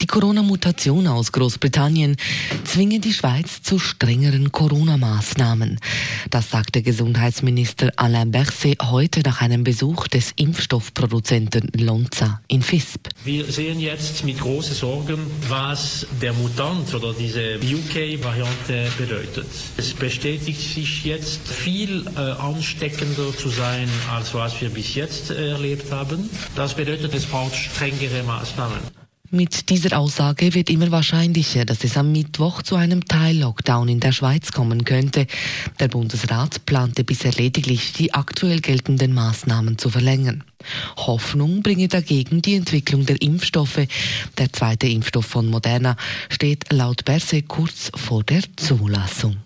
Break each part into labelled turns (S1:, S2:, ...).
S1: Die Corona-Mutation aus Großbritannien zwingen die Schweiz zu strengeren Corona-Maßnahmen. Das sagte Gesundheitsminister Alain Berset heute nach einem Besuch des Impfstoffproduzenten Lonza in Visp.
S2: Wir sehen jetzt mit großen Sorgen, was der Mutant oder diese UK-Variante bedeutet. Es bestätigt sich jetzt viel äh, ansteckender zu sein, als was wir bis jetzt erlebt haben. Das bedeutet, es braucht strengere Maßnahmen.
S1: Mit dieser Aussage wird immer wahrscheinlicher, dass es am Mittwoch zu einem Teil-Lockdown in der Schweiz kommen könnte. Der Bundesrat plante bisher lediglich, die aktuell geltenden Maßnahmen zu verlängern. Hoffnung bringe dagegen die Entwicklung der Impfstoffe. Der zweite Impfstoff von Moderna steht laut Berse kurz vor der Zulassung.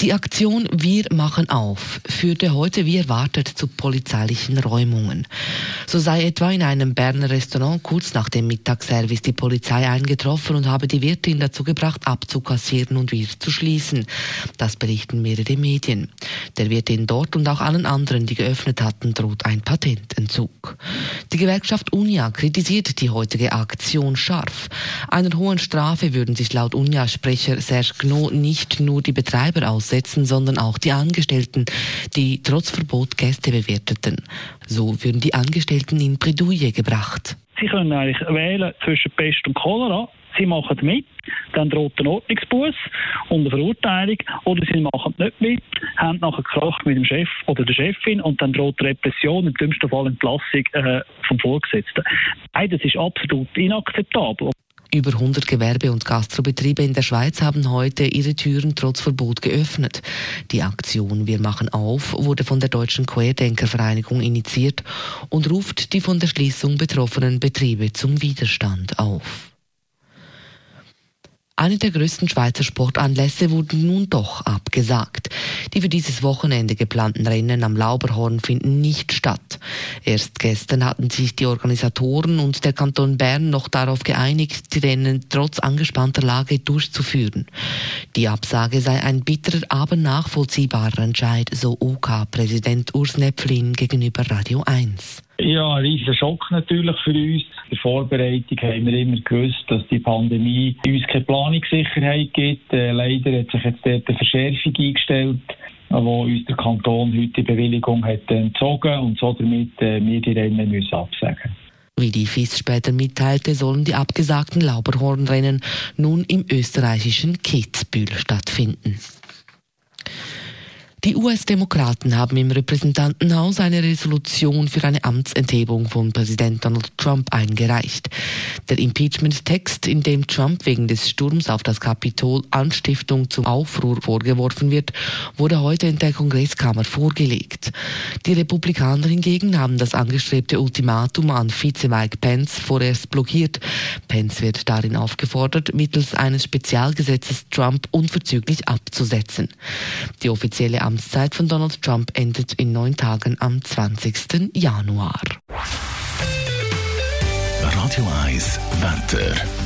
S1: Die Aktion Wir machen auf führte heute wie erwartet zu polizeilichen Räumungen. So sei etwa in einem Berner Restaurant kurz nach dem Mittagsservice die Polizei eingetroffen und habe die Wirtin dazu gebracht, abzukassieren und wieder zu schließen. Das berichten mehrere Medien. Der Wirtin dort und auch allen anderen, die geöffnet hatten, droht ein Patententzug. Die Gewerkschaft Unia kritisiert die heutige Aktion scharf. Einer hohen Strafe würden sich laut Unia-Sprecher Serge Gnot nicht nur die Betreiber aus aussetzen, sondern auch die Angestellten, die trotz Verbot Gäste bewirteten. So würden die Angestellten in Bredouille gebracht.
S3: Sie können eigentlich wählen zwischen Pest und Cholera. Sie machen mit, dann droht ein Ordnungsbus und eine Verurteilung. Oder sie machen nicht mit, haben nachher Kracht mit dem Chef oder der Chefin und dann droht Repression, im dümmsten Fall Entlassung äh, vom Vorgesetzten. Nein, das ist absolut inakzeptabel.
S1: Über 100 Gewerbe- und Gastrobetriebe in der Schweiz haben heute ihre Türen trotz Verbot geöffnet. Die Aktion Wir machen auf wurde von der Deutschen Querdenkervereinigung initiiert und ruft die von der Schließung betroffenen Betriebe zum Widerstand auf. Eine der größten Schweizer Sportanlässe wurden nun doch abgesagt. Die für dieses Wochenende geplanten Rennen am Lauberhorn finden nicht statt. Erst gestern hatten sich die Organisatoren und der Kanton Bern noch darauf geeinigt, die Rennen trotz angespannter Lage durchzuführen. Die Absage sei ein bitterer, aber nachvollziehbarer Entscheid, so OK-Präsident Urs Nepflin gegenüber Radio 1.
S4: Ja, ein riesiger Schock natürlich für uns. In der Vorbereitung haben wir immer gewusst, dass die Pandemie uns keine Planungssicherheit gibt. Äh, leider hat sich jetzt dort eine Verschärfung eingestellt, wo uns der Kanton heute die Bewilligung hat entzogen und so damit äh, wir die Rennen müssen absagen.
S1: Wie die FIS später mitteilte, sollen die abgesagten Lauberhornrennen nun im österreichischen Kitzbühel stattfinden. Die US-Demokraten haben im Repräsentantenhaus eine Resolution für eine Amtsenthebung von Präsident Donald Trump eingereicht. Der Impeachment-Text, in dem Trump wegen des Sturms auf das Kapitol Anstiftung zum Aufruhr vorgeworfen wird, wurde heute in der Kongresskammer vorgelegt. Die Republikaner hingegen haben das angestrebte Ultimatum an Vize Mike Pence vorerst blockiert. Pence wird darin aufgefordert, mittels eines Spezialgesetzes Trump unverzüglich abzusetzen. Die offizielle Amtszeit von Donald Trump endet in neun Tagen am 20. Januar.
S5: Radio 1 Wetter.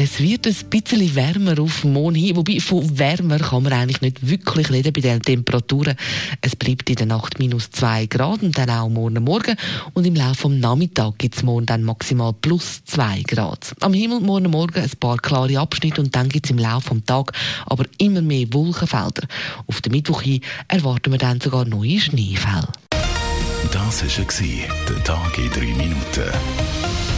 S1: Es wird ein bisschen wärmer auf dem Mond hin, wobei von wärmer kann man eigentlich nicht wirklich reden bei den Temperaturen. Es bleibt in der Nacht minus 2 Grad und dann auch morgen Morgen und im Laufe des Nachmittags gibt es morgen dann maximal plus 2 Grad. Am Himmel morgen Morgen ein paar klare Abschnitte und dann gibt es im Laufe des Tages aber immer mehr Wolkenfelder. Auf den Mittwoch hin erwarten wir dann sogar neue Schneefälle.
S5: Das war der Tag in 3 Minuten.